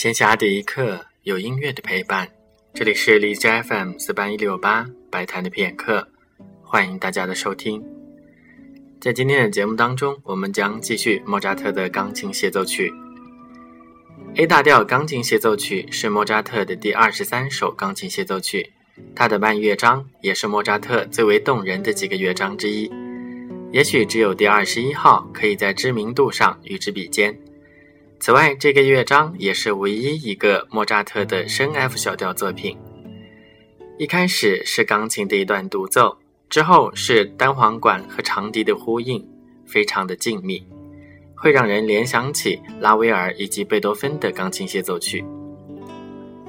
闲暇的一刻，有音乐的陪伴。这里是荔枝 FM 四八一六八白谈的片刻，欢迎大家的收听。在今天的节目当中，我们将继续莫扎特的钢琴协奏曲。A 大调钢琴协奏曲是莫扎特的第二十三首钢琴协奏曲，它的半乐章也是莫扎特最为动人的几个乐章之一。也许只有第二十一号可以在知名度上与之比肩。此外，这个乐章也是唯一一个莫扎特的升 F 小调作品。一开始是钢琴的一段独奏，之后是单簧管和长笛的呼应，非常的静谧，会让人联想起拉威尔以及贝多芬的钢琴协奏曲。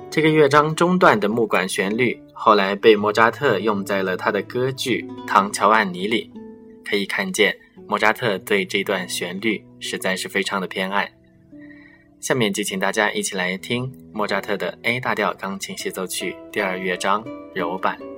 这个乐章中段的木管旋律，后来被莫扎特用在了他的歌剧《唐乔安妮》里，可以看见莫扎特对这段旋律实在是非常的偏爱。下面就请大家一起来听莫扎特的 A 大调钢琴协奏曲第二乐章柔版。